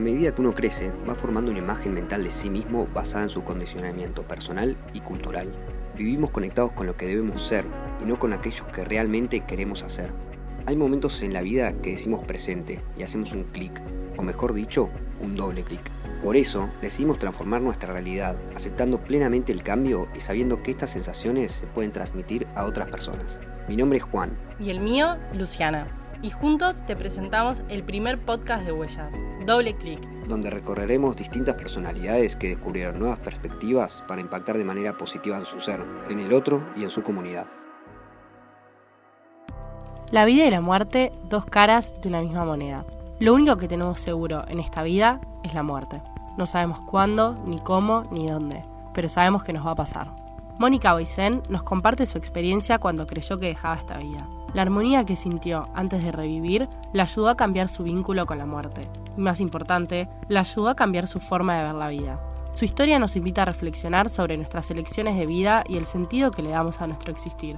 A medida que uno crece, va formando una imagen mental de sí mismo basada en su condicionamiento personal y cultural. Vivimos conectados con lo que debemos ser y no con aquellos que realmente queremos hacer. Hay momentos en la vida que decimos presente y hacemos un clic, o mejor dicho, un doble clic. Por eso decidimos transformar nuestra realidad, aceptando plenamente el cambio y sabiendo que estas sensaciones se pueden transmitir a otras personas. Mi nombre es Juan. Y el mío, Luciana. Y juntos te presentamos el primer podcast de Huellas, Doble Clic. Donde recorreremos distintas personalidades que descubrieron nuevas perspectivas para impactar de manera positiva en su ser, en el otro y en su comunidad. La vida y la muerte, dos caras de una misma moneda. Lo único que tenemos seguro en esta vida es la muerte. No sabemos cuándo, ni cómo, ni dónde, pero sabemos que nos va a pasar. Mónica Boisen nos comparte su experiencia cuando creyó que dejaba esta vida. La armonía que sintió antes de revivir la ayudó a cambiar su vínculo con la muerte. Y más importante, la ayudó a cambiar su forma de ver la vida. Su historia nos invita a reflexionar sobre nuestras elecciones de vida y el sentido que le damos a nuestro existir.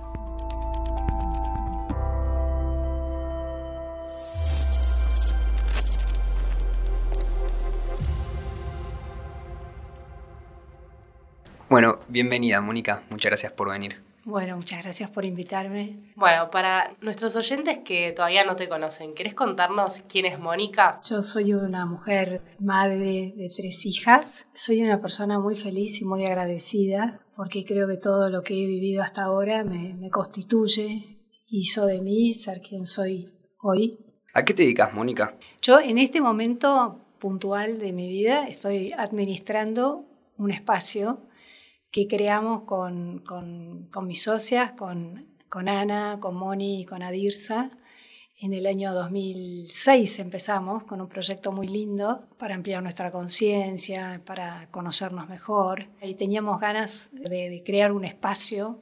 Bueno, bienvenida Mónica, muchas gracias por venir. Bueno, muchas gracias por invitarme. Bueno, para nuestros oyentes que todavía no te conocen, ¿querés contarnos quién es Mónica? Yo soy una mujer madre de tres hijas. Soy una persona muy feliz y muy agradecida porque creo que todo lo que he vivido hasta ahora me, me constituye, hizo de mí ser quien soy hoy. ¿A qué te dedicas, Mónica? Yo en este momento puntual de mi vida estoy administrando un espacio que creamos con, con, con mis socias, con, con, Ana, con Moni y con Adirsa. En el año 2006 empezamos con un proyecto muy lindo para ampliar nuestra conciencia, para conocernos mejor. Y teníamos ganas de, de crear un espacio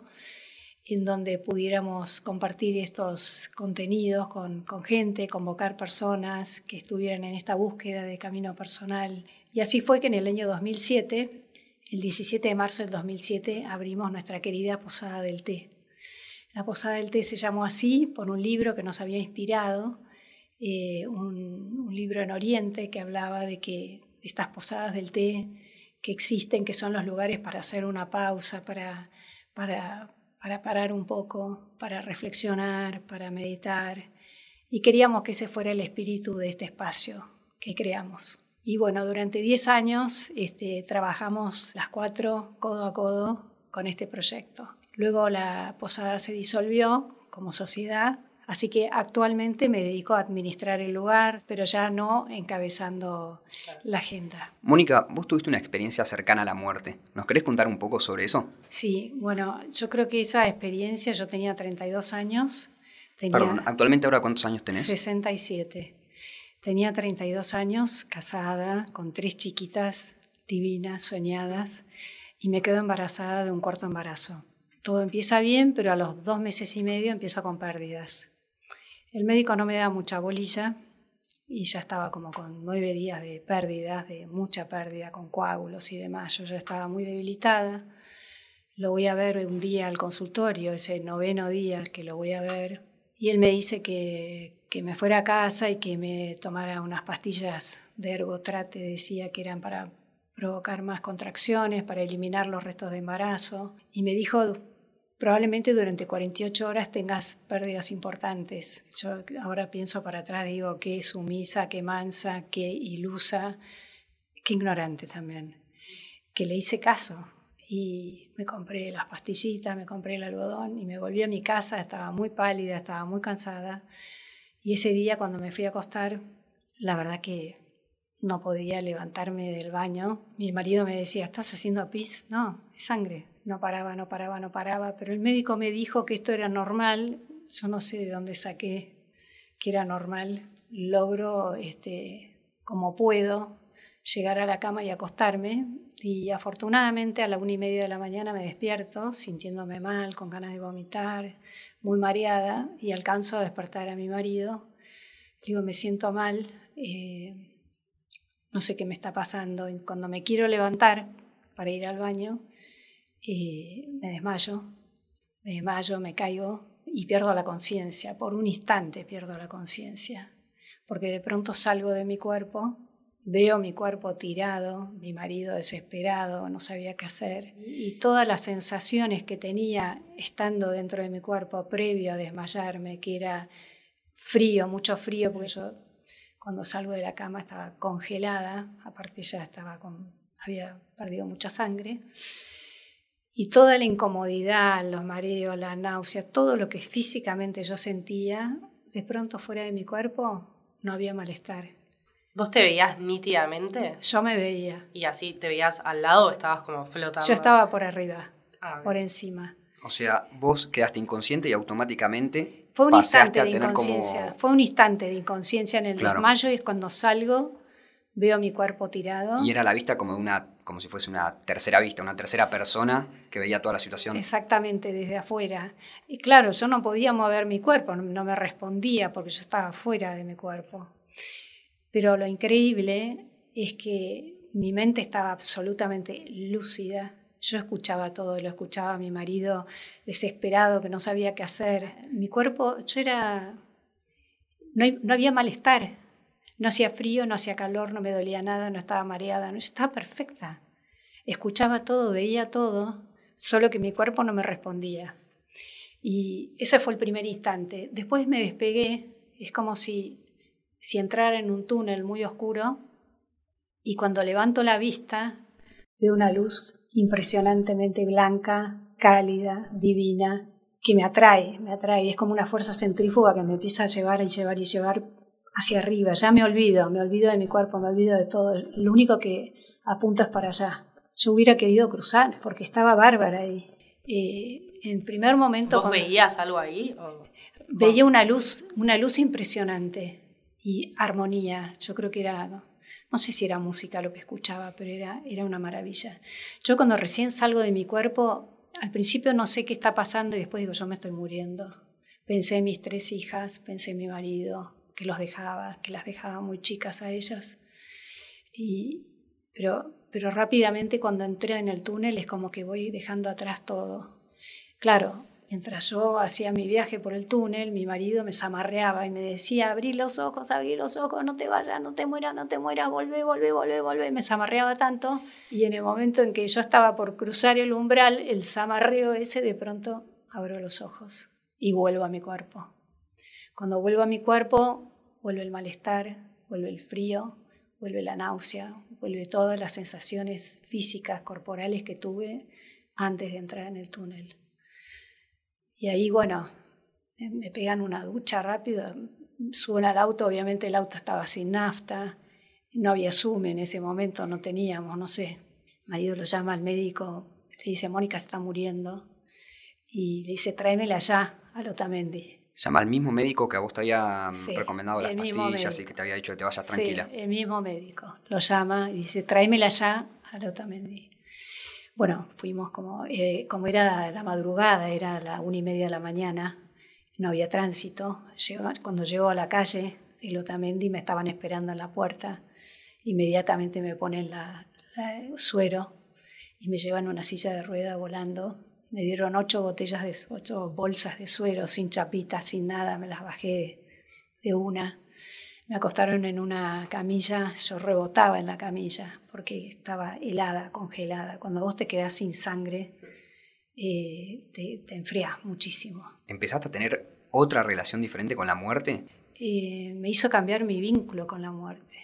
en donde pudiéramos compartir estos contenidos con, con, gente, convocar personas que estuvieran en esta búsqueda de camino personal. Y así fue que en el año 2007 el 17 de marzo del 2007 abrimos nuestra querida Posada del Té. La Posada del Té se llamó así por un libro que nos había inspirado, eh, un, un, libro en Oriente que hablaba de que estas posadas del té que existen, que son los lugares para hacer una pausa, para, para, para parar un poco, para reflexionar, para meditar. Y queríamos que ese fuera el espíritu de este espacio que creamos. Y bueno, durante 10 años este, trabajamos las cuatro codo a codo con este proyecto. Luego la posada se disolvió como sociedad, así que actualmente me dedico a administrar el lugar, pero ya no encabezando la agenda. Mónica, vos tuviste una experiencia cercana a la muerte. ¿Nos querés contar un poco sobre eso? Sí, bueno, yo creo que esa experiencia, yo tenía 32 años. Tenía Perdón, actualmente ahora cuántos años tenés? 67. Tenía 32 años, casada, con tres chiquitas divinas, soñadas, y me quedo embarazada de un cuarto embarazo. Todo empieza bien, pero a los dos meses y medio empiezo con pérdidas. El médico no me da mucha bolilla y ya estaba como con nueve días de pérdidas, de mucha pérdida, con coágulos y demás. Yo ya estaba muy debilitada. Lo voy a ver un día al consultorio, ese noveno día que lo voy a ver, y él me dice que, que me fuera a casa y que me tomara unas pastillas de ergotrate, decía que eran para provocar más contracciones, para eliminar los restos de embarazo. Y me dijo, probablemente durante 48 horas tengas pérdidas importantes. Yo ahora pienso para atrás, digo, qué sumisa, qué mansa, qué ilusa, qué ignorante también. Que le hice caso, y me compré las pastillitas, me compré el algodón y me volví a mi casa, estaba muy pálida, estaba muy cansada. Y ese día cuando me fui a acostar, la verdad que no podía levantarme del baño. Mi marido me decía, ¿estás haciendo pis? No, es sangre. No paraba, no paraba, no paraba. Pero el médico me dijo que esto era normal. Yo no sé de dónde saqué que era normal. Logro, este, como puedo, llegar a la cama y acostarme. Y afortunadamente a la una y media de la mañana me despierto sintiéndome mal, con ganas de vomitar, muy mareada, y alcanzo a despertar a mi marido. digo, me siento mal, eh, no sé qué me está pasando. Y cuando me quiero levantar para ir al baño, eh, me desmayo, me desmayo, me caigo y pierdo la conciencia. Por un instante pierdo la conciencia, porque de pronto salgo de mi cuerpo veo mi cuerpo tirado, mi marido desesperado, no sabía qué hacer, y todas las sensaciones que tenía estando dentro de mi cuerpo previo a desmayarme, que era frío, mucho frío, porque yo cuando salgo de la cama estaba congelada, aparte ya estaba con, había perdido mucha sangre, y toda la incomodidad, los mareos, la náusea, todo lo que físicamente yo sentía, de pronto fuera de mi cuerpo no había malestar ¿Vos te veías nítidamente? Yo me veía. ¿Y así te veías al lado o estabas como flotando? Yo estaba por arriba, ah, por encima. O sea, vos quedaste inconsciente y automáticamente fue un instante de inconsciencia. Fue un instante de inconsciencia en el desmayo y es cuando salgo, veo mi cuerpo tirado. Y era la vista como de una, como si fuese una tercera vista, una tercera persona que veía toda la situación. Exactamente, desde afuera. Y claro, yo no podía mover mi cuerpo, no me respondía porque yo estaba fuera de mi cuerpo. Pero lo increíble es que mi mente estaba absolutamente lúcida. Yo escuchaba todo, lo escuchaba a mi marido desesperado, que no sabía qué hacer. Mi cuerpo, yo era... No, había malestar. No hacía frío, no hacía calor, no me dolía nada, no estaba mareada, no, yo estaba perfecta. Escuchaba todo, veía todo, solo que mi cuerpo no me respondía. Y ese fue el primer instante. Después me despegué, es como si si entrara en un túnel muy oscuro y cuando levanto la vista veo una luz impresionantemente blanca, cálida, divina, que me atrae, me atrae. Es como una fuerza centrífuga que me empieza a llevar y llevar y llevar hacia arriba. Ya me olvido, me olvido de mi cuerpo, me olvido de todo. Lo único que apunto es para allá. Yo hubiera querido cruzar porque estaba bárbara y eh, en primer momento... ¿Vos veías algo ahí? Veía una luz, una luz impresionante y armonía. Yo creo que era, no, sé si era música lo que escuchaba, pero era, era una maravilla. Yo cuando recién salgo de mi cuerpo, al principio no sé qué está pasando y después digo, yo me estoy muriendo. Pensé en mis tres hijas, pensé en mi marido, que los dejaba, que las dejaba muy chicas a ellas. Y, pero, pero rápidamente cuando entré en el túnel es como que voy dejando atrás todo. Claro, Mientras yo hacía mi viaje por el túnel, mi marido me zamarreaba y me decía, abrí los ojos, abrí los ojos, no te vayas, no te mueras, no te mueras, volvé, volvé, volvé, volvé. Me zamarreaba tanto y en el momento en que yo estaba por cruzar el umbral, el zamarreo ese, de pronto abro los ojos y vuelvo a mi cuerpo. Cuando vuelvo a mi cuerpo, vuelve el malestar, vuelve el frío, vuelve la náusea, vuelve todas las sensaciones físicas, corporales que tuve antes de entrar en el túnel. Y ahí, bueno, me pegan una ducha rápido, suben al auto, obviamente el auto estaba sin nafta, no había sume en ese momento, no teníamos, no sé. El marido lo llama al médico, le dice, Mónica se está muriendo, y le dice, tráemela allá, a Lotamendi. Llama al mismo médico que a vos te había mm, recomendado las pastillas y que te había dicho que te vayas tranquila. Sí, el mismo médico. Lo llama y dice, tráemela allá a Lotamendi. Bueno, fuimos como, eh, como era la madrugada, era la una y media de la mañana, no había tránsito. cuando llego a la calle de Lotamendi me estaban esperando en la puerta. Inmediatamente me ponen la, suero y me llevan una silla de rueda volando. Me dieron ocho botellas de ocho bolsas de suero, sin chapitas, sin nada, me las bajé de una. Me acostaron en una camilla, yo rebotaba en la camilla porque estaba helada, congelada. Cuando vos te quedás sin sangre, eh, te, te enfriás muchísimo. ¿Empezaste a tener otra relación diferente con la muerte? Eh, me hizo cambiar mi vínculo con la muerte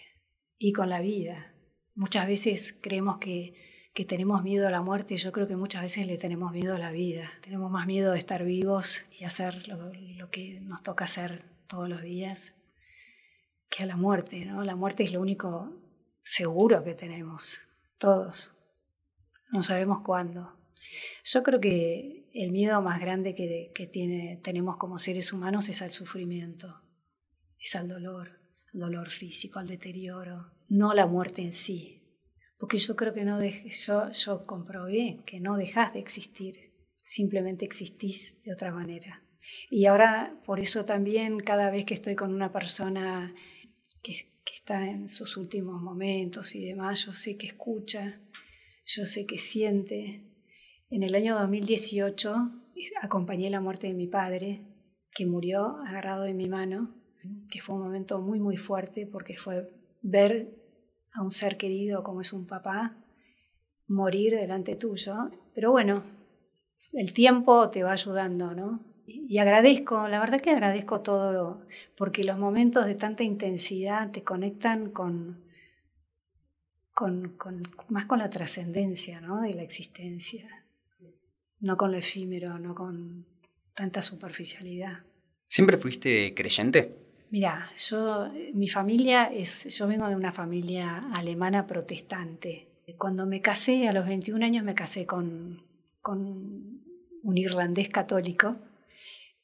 y con la vida. Muchas veces creemos que, que tenemos miedo a la muerte y yo creo que muchas veces le tenemos miedo a la vida. Tenemos más miedo de estar vivos y hacer lo, lo que nos toca hacer todos los días que a la muerte, ¿no? La muerte es lo único seguro que tenemos, todos. No sabemos cuándo. Yo creo que el miedo más grande que, tenemos como seres humanos es al sufrimiento, es al dolor, al dolor físico, al deterioro, no la muerte en sí. Porque yo creo que no yo, yo comprobé que no dejas de existir, simplemente existís de otra manera. Y ahora, por eso también, cada vez que estoy con una persona que, está en sus últimos momentos y demás, yo sé que escucha, yo sé que siente. En el año 2018 acompañé la muerte de mi padre, que murió agarrado de mi mano, que fue un momento muy, muy fuerte porque fue ver a un ser querido como es un papá morir delante tuyo. Pero bueno, el tiempo te va ayudando, ¿no? Y agradezco, la verdad que agradezco todo, porque los momentos de tanta intensidad te conectan con, con, más con la trascendencia ¿no? de la existencia, no con lo efímero, no con tanta superficialidad. ¿Siempre fuiste creyente? Mira, yo, mi familia es, yo vengo de una familia alemana protestante. Cuando me casé, a los 21 años me casé con, con un irlandés católico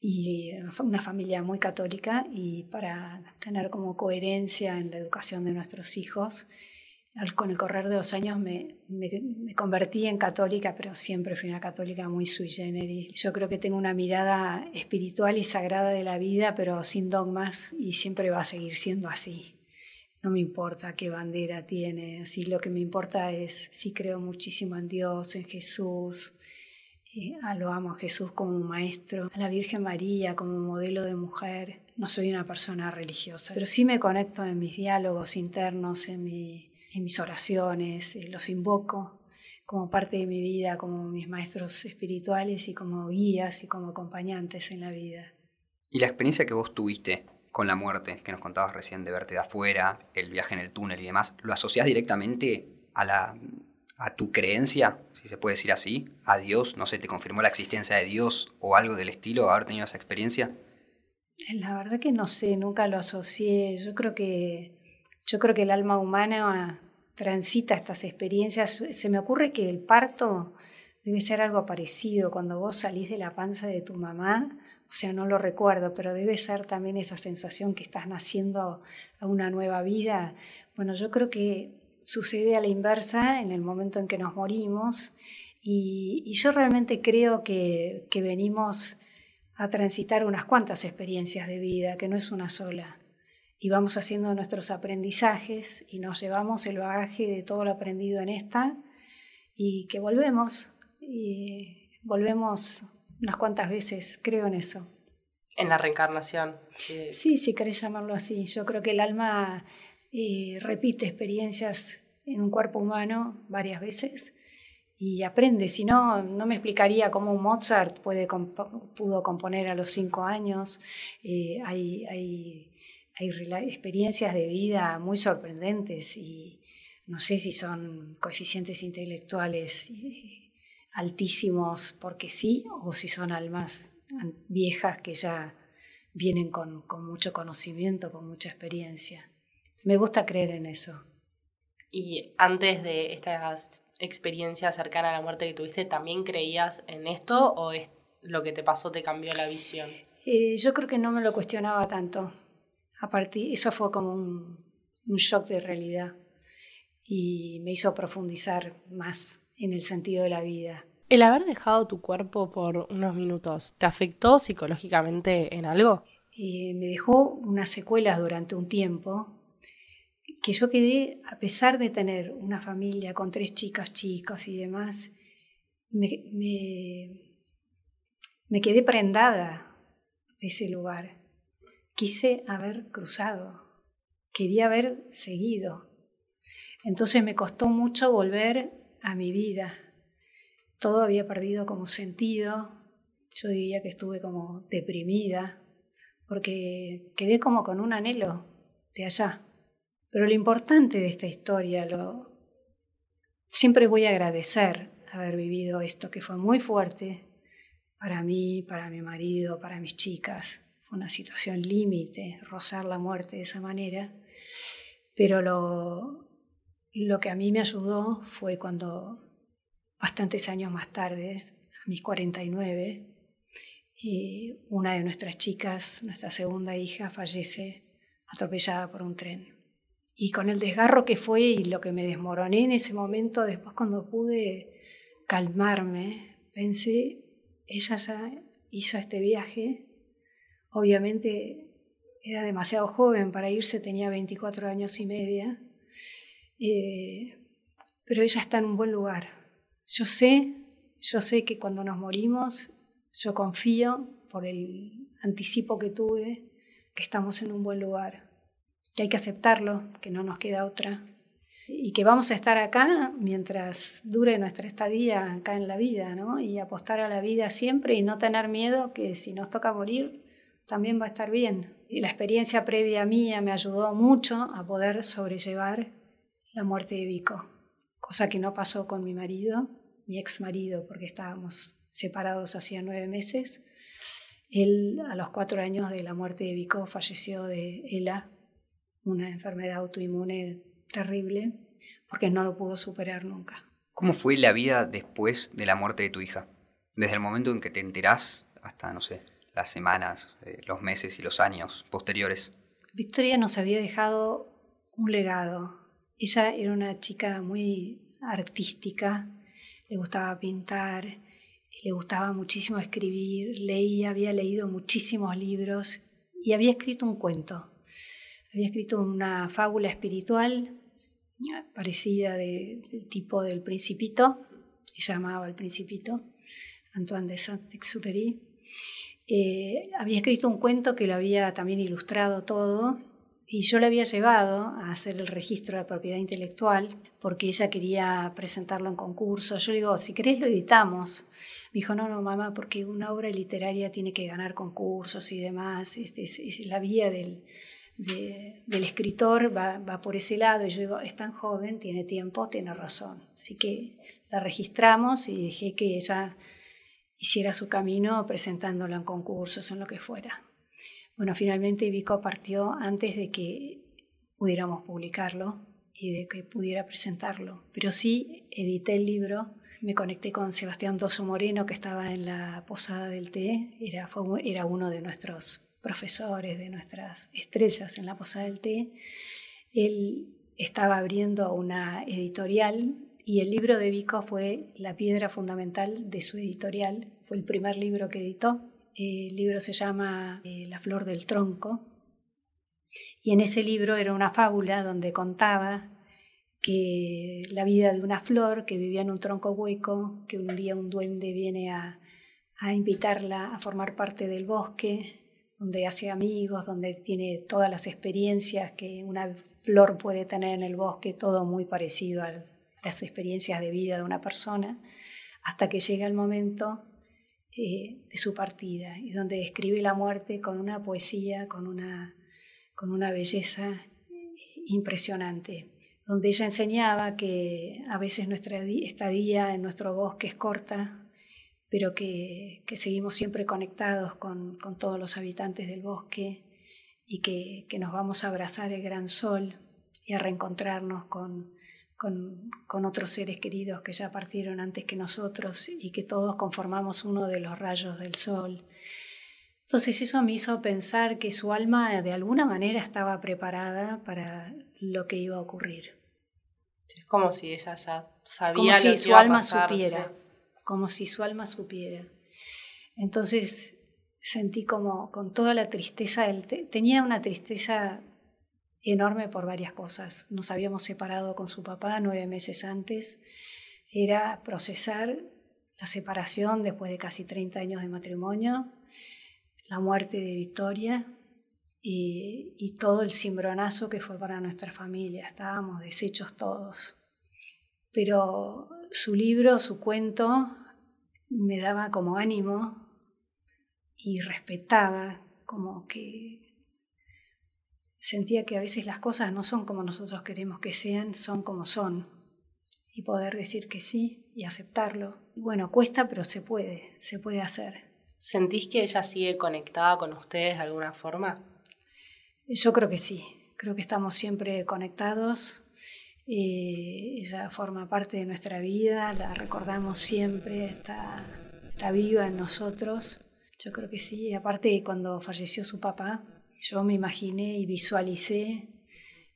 y una familia muy católica y para tener como coherencia en la educación de nuestros hijos, con el correr de los años me, me, convertí en católica, pero siempre fui una católica muy sui generis. Yo creo que tengo una mirada espiritual y sagrada de la vida, pero sin dogmas y siempre va a seguir siendo así. No me importa qué bandera tiene, así lo que me importa es si creo muchísimo en Dios, en Jesús, Ah, lo amo a Jesús como maestro, a la Virgen María como modelo de mujer. No soy una persona religiosa, pero sí me conecto en mis diálogos internos, en, en mis oraciones, eh, los invoco como parte de mi vida, como mis maestros espirituales y como guías y como acompañantes en la vida. ¿Y la experiencia que vos tuviste con la muerte, que nos contabas recién de verte de afuera, el viaje en el túnel y demás, ¿lo asociás directamente a la a tu creencia, si se puede decir así, a Dios, no sé, te confirmó la existencia de Dios o algo del estilo, haber tenido esa experiencia? La verdad que no sé, nunca lo asocié. Yo creo que, yo creo que el alma humana transita estas experiencias. Se me ocurre que el parto debe ser algo parecido. Cuando vos salís de la panza de tu mamá, o sea, no lo recuerdo, pero debe ser también esa sensación que estás naciendo a una nueva vida. Bueno, yo creo que sucede a la inversa en el momento en que nos morimos y, yo realmente creo que, que, venimos a transitar unas cuantas experiencias de vida, que no es una sola. Y vamos haciendo nuestros aprendizajes y nos llevamos el bagaje de todo lo aprendido en esta y que volvemos y volvemos unas cuantas veces, creo en eso. En la reencarnación. Sí, sí si querés llamarlo así. Yo creo que el alma y repite experiencias en un cuerpo humano varias veces y aprende. Si no, no me explicaría cómo Mozart pudo componer a los cinco años. Eh, hay, experiencias de vida muy sorprendentes y no sé si son coeficientes intelectuales eh, altísimos porque sí o si son almas viejas que ya vienen con mucho conocimiento, con mucha experiencia. Me gusta creer en eso. Y antes de esta experiencia cercana a la muerte que tuviste, ¿también creías en esto o es lo que te pasó te cambió la visión? Eh, yo creo que no me lo cuestionaba tanto. A partir, eso fue como un, un shock de realidad y me hizo profundizar más en el sentido de la vida. ¿El haber dejado tu cuerpo por unos minutos te afectó psicológicamente en algo? Eh, me dejó unas secuelas durante un tiempo que yo quedé, a pesar de tener una familia con tres chicas, chicos y demás, me, me, quedé prendada de ese lugar. Quise haber cruzado, quería haber seguido. Entonces me costó mucho volver a mi vida. Todo había perdido como sentido. Yo diría que estuve como deprimida, porque quedé como con un anhelo de allá. Pero lo importante de esta historia, lo, siempre voy a agradecer haber vivido esto, que fue muy fuerte para mí, para mi marido, para mis chicas. Fue una situación límite, rozar la muerte de esa manera. Pero lo, lo que a mí me ayudó fue cuando, bastantes años más tarde, a mis 49, y una de nuestras chicas, nuestra segunda hija, fallece atropellada por un tren. Y con el desgarro que fue y lo que me desmoroné en ese momento, después cuando pude calmarme, pensé, ella ya hizo este viaje, obviamente era demasiado joven para irse, tenía 24 años y media, eh, pero ella está en un buen lugar. Yo sé, yo sé que cuando nos morimos, yo confío por el anticipo que tuve, que estamos en un buen lugar que hay que aceptarlo, que no nos queda otra. y que vamos a estar acá mientras dure nuestra estadía acá en la vida, ¿no? Y apostar a la vida siempre y no tener miedo que si nos toca morir también va a estar bien. Y la experiencia previa mía me ayudó mucho a poder sobrellevar la muerte de Vico, cosa que no pasó con mi marido, mi ex marido, porque estábamos separados hacía nueve meses. Él, a los cuatro años de la muerte de Vico, falleció de ELA, una enfermedad autoinmune terrible, porque no lo pudo superar nunca. ¿Cómo fue la vida después de la muerte de tu hija? Desde el momento en que te enterás hasta, no sé, las semanas, eh, los meses y los años posteriores. Victoria nos había dejado un legado. Ella era una chica muy artística, le gustaba pintar, le gustaba muchísimo escribir, leía, había leído muchísimos libros y había escrito un cuento. Había escrito una fábula espiritual parecida del tipo del Principito, se llamaba El Principito, Antoine de Saint-Exupéry. Eh, había escrito un cuento que lo había también ilustrado todo y yo le había llevado a hacer el registro de propiedad intelectual porque ella quería presentarlo en concurso. Yo le digo, si querés lo editamos. Me dijo, no, no, mamá, porque una obra literaria tiene que ganar concursos y demás. Este, es, la vía del, del escritor va, va, por ese lado. Y yo digo, es tan joven, tiene tiempo, tiene razón. Así que la registramos y dejé que ella hiciera su camino presentándolo en concursos, en lo que fuera. Bueno, finalmente Vico partió antes de que pudiéramos publicarlo y de que pudiera presentarlo, pero sí edité el libro, me conecté con Sebastián Doso Moreno que estaba en la Posada del Té, era, era uno de nuestros profesores, de nuestras estrellas en la Posada del Té. Él estaba abriendo una editorial y el libro de Vico fue la piedra fundamental de su editorial, fue el primer libro que editó. El libro se llama eh, La flor del tronco y en ese libro era una fábula donde contaba que la vida de una flor que vivía en un tronco hueco, que un día un duende viene a, a invitarla a formar parte del bosque, donde hace amigos, donde tiene todas las experiencias que una flor puede tener en el bosque, todo muy parecido al las experiencias de vida de una persona, hasta que llega el momento eh, de su partida, y donde describe la muerte con una poesía, con una, con una belleza impresionante, donde ella enseñaba que a veces nuestra estadía en nuestro bosque es corta, pero que, que seguimos siempre conectados con, con, todos los habitantes del bosque y que, que nos vamos a abrazar el gran sol y a reencontrarnos con, con, otros seres queridos que ya partieron antes que nosotros y que todos conformamos uno de los rayos del sol. Entonces eso me hizo pensar que su alma de alguna manera estaba preparada para lo que iba a ocurrir. Es como si ella ya sabía como si su alma supiera, como si su alma supiera. Entonces sentí como con toda la tristeza, tenía una tristeza enorme por varias cosas. Nos habíamos separado con su papá nueve meses antes. Era procesar la separación después de casi 30 años de matrimonio, la muerte de Victoria y, y todo el cimbronazo que fue para nuestra familia. Estábamos deshechos todos. Pero su libro, su cuento, me daba como ánimo y respetaba como que sentía que a veces las cosas no son como nosotros queremos que sean, son como son. Y poder decir que sí y aceptarlo. Bueno, cuesta, pero se puede, se puede hacer. ¿Sentís que ella sigue conectada con ustedes de alguna forma? Yo creo que sí, creo que estamos siempre conectados. Eh, ella forma parte de nuestra vida, la recordamos siempre, está, está viva en nosotros. Yo creo que sí. Aparte, cuando falleció su papá, yo me imaginé y visualicé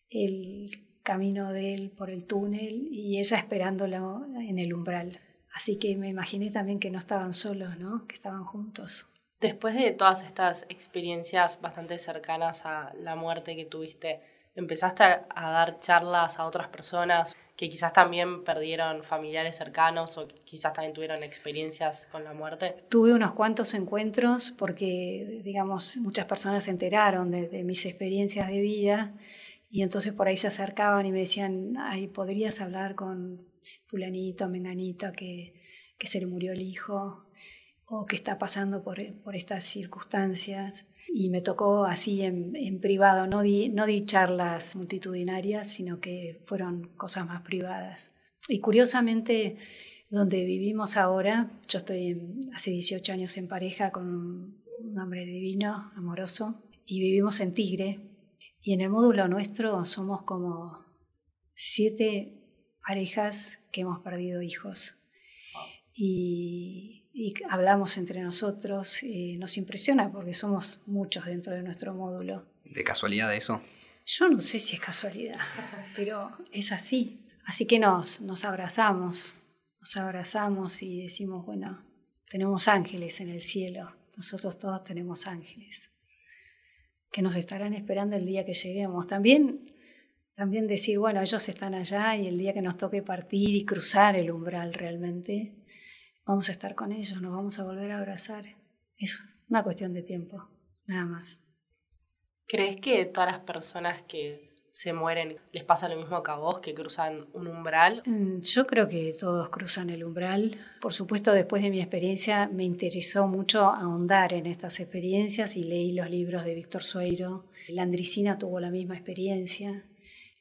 el camino de él por el túnel y ella esperándolo en el umbral. Así que me imaginé también que no estaban solos, ¿no? que estaban juntos. Después de todas estas experiencias bastante cercanas a la muerte que tuviste, ¿empezaste a, dar charlas a otras personas que quizás también perdieron familiares cercanos o quizás también tuvieron experiencias con la muerte? Tuve unos cuantos encuentros porque, digamos, muchas personas se enteraron de, mis experiencias de vida Y entonces por ahí se acercaban y me decían, ay, ¿podrías hablar con fulanito, menganito, que, que se le murió el hijo o que está pasando por, por estas circunstancias? Y me tocó así en, en privado, no di, no di charlas multitudinarias, sino que fueron cosas más privadas. Y curiosamente, donde vivimos ahora, yo estoy hace 18 años en pareja con un hombre divino, amoroso, y vivimos en Tigre. Y en el módulo nuestro somos como siete parejas que hemos perdido hijos. Y, hablamos entre nosotros, y nos impresiona porque somos muchos dentro de nuestro módulo. ¿De casualidad eso? Yo no sé si es casualidad, pero es así. Así que nos, nos abrazamos, nos abrazamos y decimos, bueno, tenemos ángeles en el cielo, nosotros todos tenemos ángeles que nos estarán esperando el día que lleguemos. También, también decir, bueno, ellos están allá y el día que nos toque partir y cruzar el umbral realmente, vamos a estar con ellos, nos vamos a volver a abrazar. Es una cuestión de tiempo, nada más. ¿Crees que todas las personas que se mueren, ¿les pasa lo mismo que a vos, que cruzan un umbral? Mm, yo creo que todos cruzan el umbral. Por supuesto, después de mi experiencia me interesó mucho ahondar en estas experiencias y leí los libros de Víctor Sueiro. La Andricina tuvo la misma experiencia.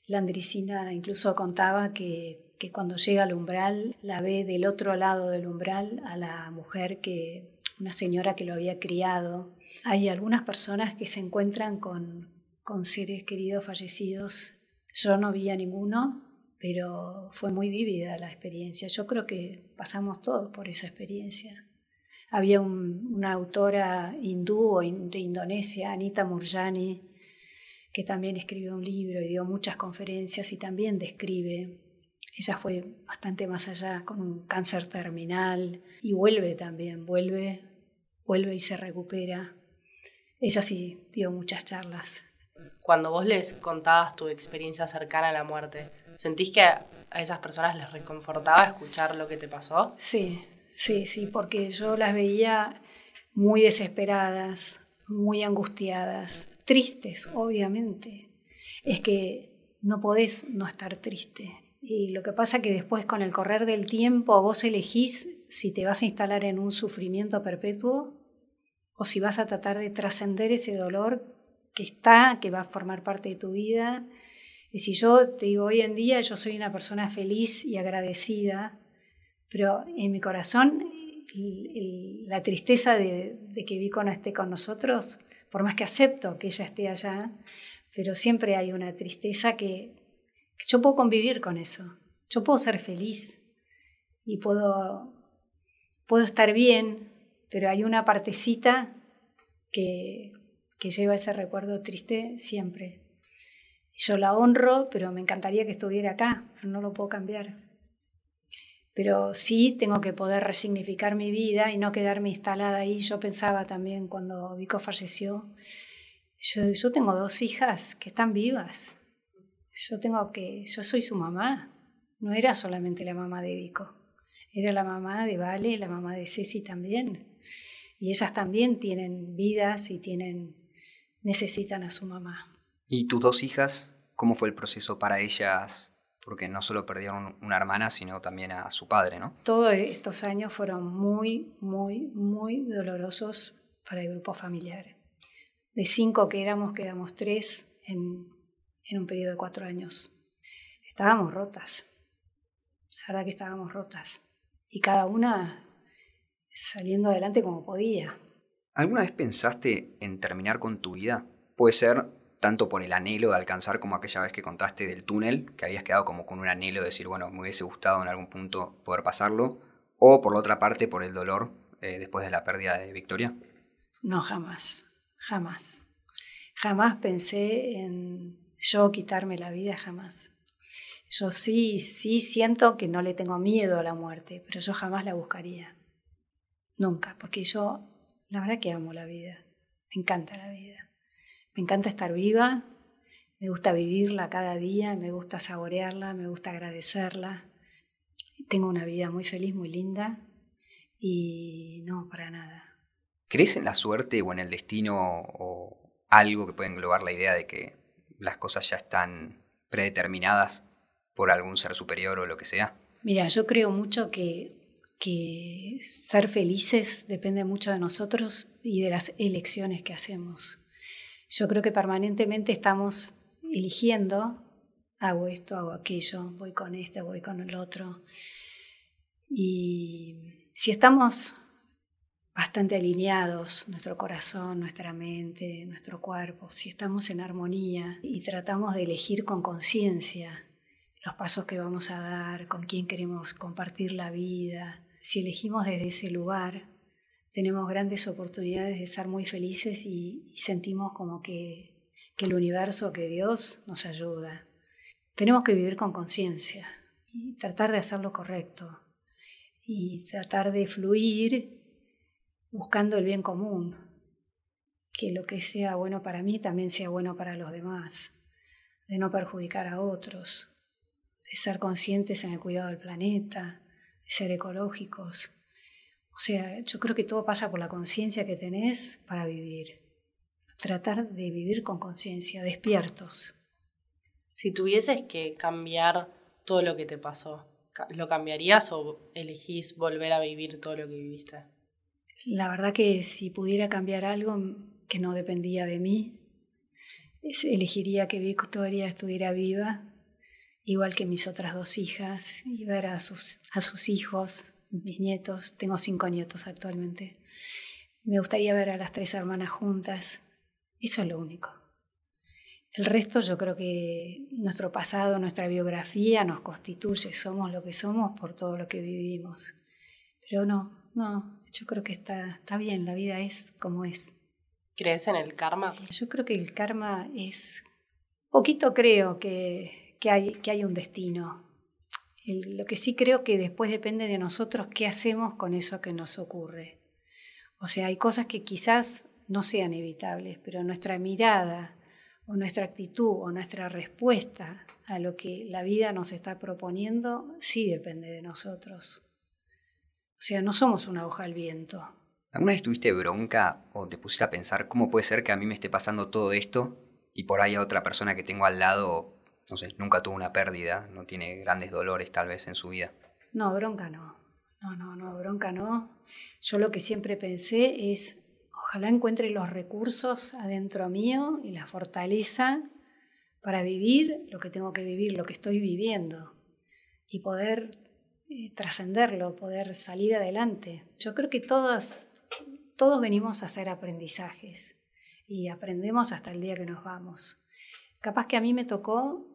La Andricina incluso contaba que, que cuando llega al umbral la ve del otro lado del umbral a la mujer que, una señora que lo había criado. Hay algunas personas que se encuentran con, con seres queridos fallecidos. Yo no vi a ninguno, pero fue muy vívida la experiencia. Yo creo que pasamos todos por esa experiencia. Había una autora hindú de Indonesia, Anita Murjani, que también escribió un libro y dio muchas conferencias y también describe. Ella fue bastante más allá, con un cáncer terminal y vuelve también, vuelve, vuelve y se recupera. Ella sí dio muchas charlas cuando vos les contabas tu experiencia cercana a la muerte, ¿sentís que a esas personas les reconfortaba escuchar lo que te pasó? Sí, sí, sí, porque yo las veía muy desesperadas, muy angustiadas, tristes, obviamente. Es que no podés no estar triste. Y lo que pasa que después con el correr del tiempo vos elegís si te vas a instalar en un sufrimiento perpetuo o si vas a tratar de trascender ese dolor que está, que va a formar parte de tu vida. Y si yo te digo, hoy en día yo soy una persona feliz y agradecida, pero en mi corazón la tristeza de, que Vico esté con nosotros, por más que acepto que ella esté allá, pero siempre hay una tristeza que yo puedo convivir con eso. Yo puedo ser feliz y puedo, puedo estar bien, pero hay una partecita que que lleva ese recuerdo triste siempre. Yo la honro, pero me encantaría que estuviera acá, pero no lo puedo cambiar. Pero sí tengo que poder resignificar mi vida y no quedarme instalada ahí. Yo pensaba también cuando Vico falleció, yo, yo tengo dos hijas que están vivas. Yo tengo que, yo soy su mamá. No era solamente la mamá de Vico, era la mamá de Vale, la mamá de Ceci también. Y ellas también tienen vidas y tienen necesitan a su mamá. ¿Y tus dos hijas? ¿Cómo fue el proceso para ellas? Porque no solo perdieron una hermana, sino también a su padre, ¿no? Todos estos años fueron muy, muy, muy dolorosos para el grupo familiar. De cinco que éramos, quedamos tres en, en un periodo de cuatro años. Estábamos rotas. La verdad que estábamos rotas. Y cada una saliendo adelante como podía. ¿Alguna vez pensaste en terminar con tu vida? Puede ser tanto por el anhelo de alcanzar como aquella vez que contaste del túnel, que habías quedado como con un anhelo de decir, bueno, me hubiese gustado en algún punto poder pasarlo, o por la otra parte por el dolor eh, después de la pérdida de Victoria. No, jamás, jamás. Jamás pensé en yo quitarme la vida, jamás. Yo sí, sí siento que no le tengo miedo a la muerte, pero yo jamás la buscaría. Nunca, porque yo la verdad que amo la vida, me encanta la vida. Me encanta estar viva, me gusta vivirla cada día, me gusta saborearla, me gusta agradecerla. Tengo una vida muy feliz, muy linda y no, para nada. ¿Crees en la suerte o en el destino o algo que pueda englobar la idea de que las cosas ya están predeterminadas por algún ser superior o lo que sea? Mira, yo creo mucho que, que ser felices depende mucho de nosotros y de las elecciones que hacemos. Yo creo que permanentemente estamos eligiendo, hago esto, hago aquello, voy con este, voy con el otro. Y si estamos bastante alineados, nuestro corazón, nuestra mente, nuestro cuerpo, si estamos en armonía y tratamos de elegir con conciencia los pasos que vamos a dar, con quién queremos compartir la vida, si elegimos desde ese lugar, tenemos grandes oportunidades de ser muy felices y, sentimos como que, que el universo, que Dios nos ayuda. Tenemos que vivir con conciencia y tratar de hacer lo correcto y tratar de fluir buscando el bien común, que lo que sea bueno para mí también sea bueno para los demás, de no perjudicar a otros, de ser conscientes en el cuidado del planeta, de ser ecológicos. O sea, yo creo que todo pasa por la conciencia que tenés para vivir. Tratar de vivir con conciencia, despiertos. Si tuvieses que cambiar todo lo que te pasó, ¿lo cambiarías o elegís volver a vivir todo lo que viviste? La verdad que si pudiera cambiar algo que no dependía de mí, elegiría que Victoria estuviera viva, igual que mis otras dos hijas, y ver a sus, a sus hijos, mis nietos. Tengo cinco nietos actualmente. Me gustaría ver a las tres hermanas juntas. Eso es lo único. El resto yo creo que nuestro pasado, nuestra biografía nos constituye, somos lo que somos por todo lo que vivimos. Pero no, no, yo creo que está, está bien, la vida es como es. ¿Crees en el karma? Yo creo que el karma es, poquito creo que, que, hay, que hay un destino. lo que sí creo que después depende de nosotros qué hacemos con eso que nos ocurre. O sea, hay cosas que quizás no sean evitables, pero nuestra mirada o nuestra actitud o nuestra respuesta a lo que la vida nos está proponiendo sí depende de nosotros. O sea, no somos una hoja al viento. ¿Alguna vez tuviste bronca o te pusiste a pensar cómo puede ser que a mí me esté pasando todo esto y por ahí a otra persona que tengo al lado, no sé, nunca tuvo una pérdida, no tiene grandes dolores tal vez en su vida? No, bronca no. No, no, no, bronca no. Yo lo que siempre pensé es, ojalá encuentre los recursos adentro mío y la fortaleza para vivir lo que tengo que vivir, lo que estoy viviendo y poder trascenderlo, poder salir adelante. Yo creo que todos, todos venimos a hacer aprendizajes y aprendemos hasta el día que nos vamos. Capaz que a mí me tocó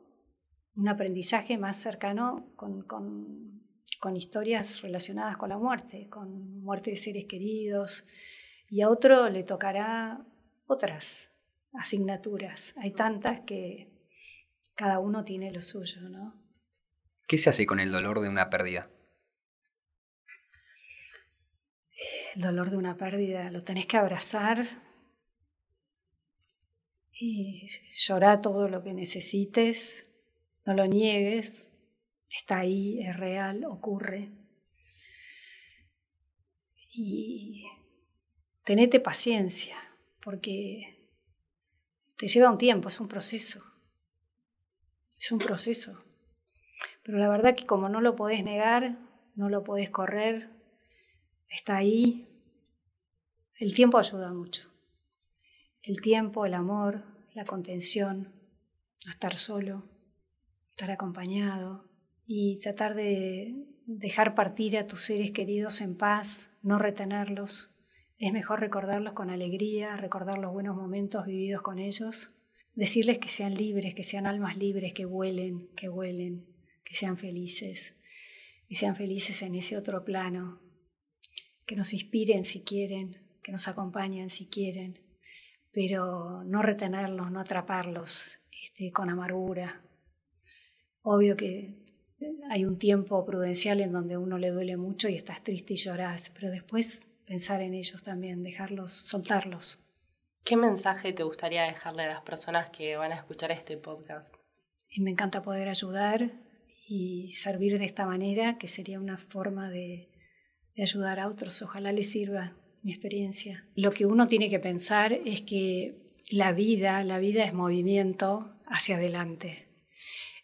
un aprendizaje más cercano con, con, con historias relacionadas con la muerte, con muerte de seres queridos, y a otro le tocará otras asignaturas. Hay tantas que cada uno tiene lo suyo, ¿no? ¿Qué se hace con el dolor de una pérdida? El dolor de una pérdida lo tenés que abrazar y llorar todo lo que necesites, no lo niegues, está ahí, es real, ocurre. Y tenete paciencia, porque te lleva un tiempo, es un proceso. Es un proceso. Pero la verdad que como no lo podés negar, no lo podés correr, está ahí. El tiempo ayuda mucho. El tiempo, el amor, la contención, no estar solo, estar acompañado y tratar de dejar partir a tus seres queridos en paz, no retenerlos. Es mejor recordarlos con alegría, recordar los buenos momentos vividos con ellos, decirles que sean libres, que sean almas libres, que vuelen, que vuelen, que sean felices, que sean felices en ese otro plano, que nos inspiren si quieren, que nos acompañen si quieren, pero no retenerlos, no atraparlos este, con amargura. Obvio que hay un tiempo prudencial en donde uno le duele mucho y estás triste y lloras, pero después pensar en ellos también, dejarlos, soltarlos. ¿Qué mensaje te gustaría dejarle a las personas que van a escuchar este podcast? Y me encanta poder ayudar, y servir de esta manera, que sería una forma de, ayudar a otros. Ojalá les sirva mi experiencia. Lo que uno tiene que pensar es que la vida, la vida es movimiento, hacia adelante.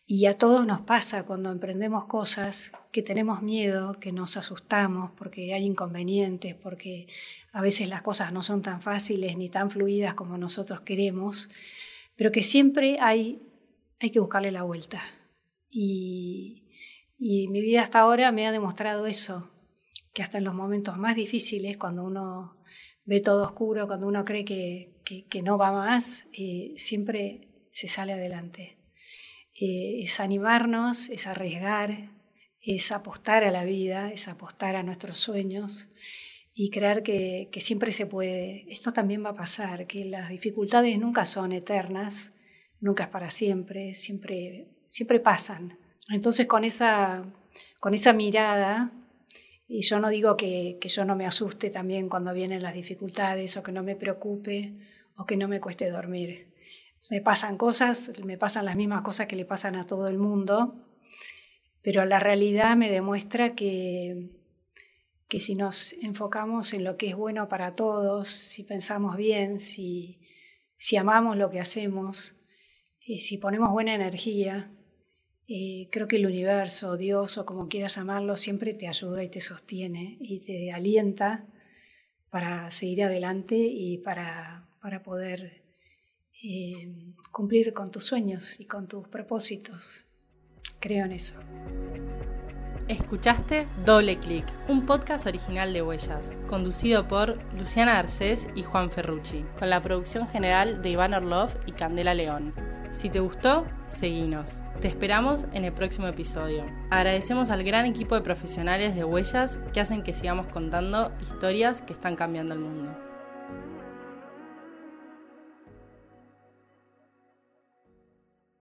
Y a todos nos pasa cuando emprendemos cosas que tenemos miedo, que nos asustamos porque hay inconvenientes, porque a veces las cosas no son tan fáciles ni tan fluidas como nosotros queremos, pero que siempre hay, hay que buscarle la vuelta. Y, mi vida hasta ahora me ha demostrado eso, que hasta en los momentos más difíciles, cuando uno ve todo oscuro, cuando uno cree que, que, no va más, eh, siempre se sale adelante. Eh, es animarnos, es arriesgar, es apostar a la vida, es apostar a nuestros sueños y creer que, que, siempre se puede. Esto también va a pasar, que las dificultades nunca son eternas, nunca es para siempre, siempre, siempre pasan. Entonces con esa, con esa mirada y yo no digo que, que, yo no me asuste también cuando vienen las dificultades o que no me preocupe o que no me cueste dormir. Me pasan cosas, me pasan las mismas cosas que le pasan a todo el mundo, pero la realidad me demuestra que, que si nos enfocamos en lo que es bueno para todos, si pensamos bien, si, si amamos lo que hacemos, y si ponemos buena energía, eh, creo que el universo, Dios o como quieras llamarlo, siempre te ayuda y te sostiene y te alienta para seguir adelante y para, para poder eh, cumplir con tus sueños y con tus propósitos. Creo en eso. Escuchaste Doble Clic, un podcast original de Huellas, conducido por Luciana Arcés y Juan Ferrucci, con la producción general de Iván Orlov y Candela León. Si te gustó, seguinos. Te esperamos en el próximo episodio. Agradecemos al gran equipo de profesionales de Huellas que hacen que sigamos contando historias que están cambiando el mundo.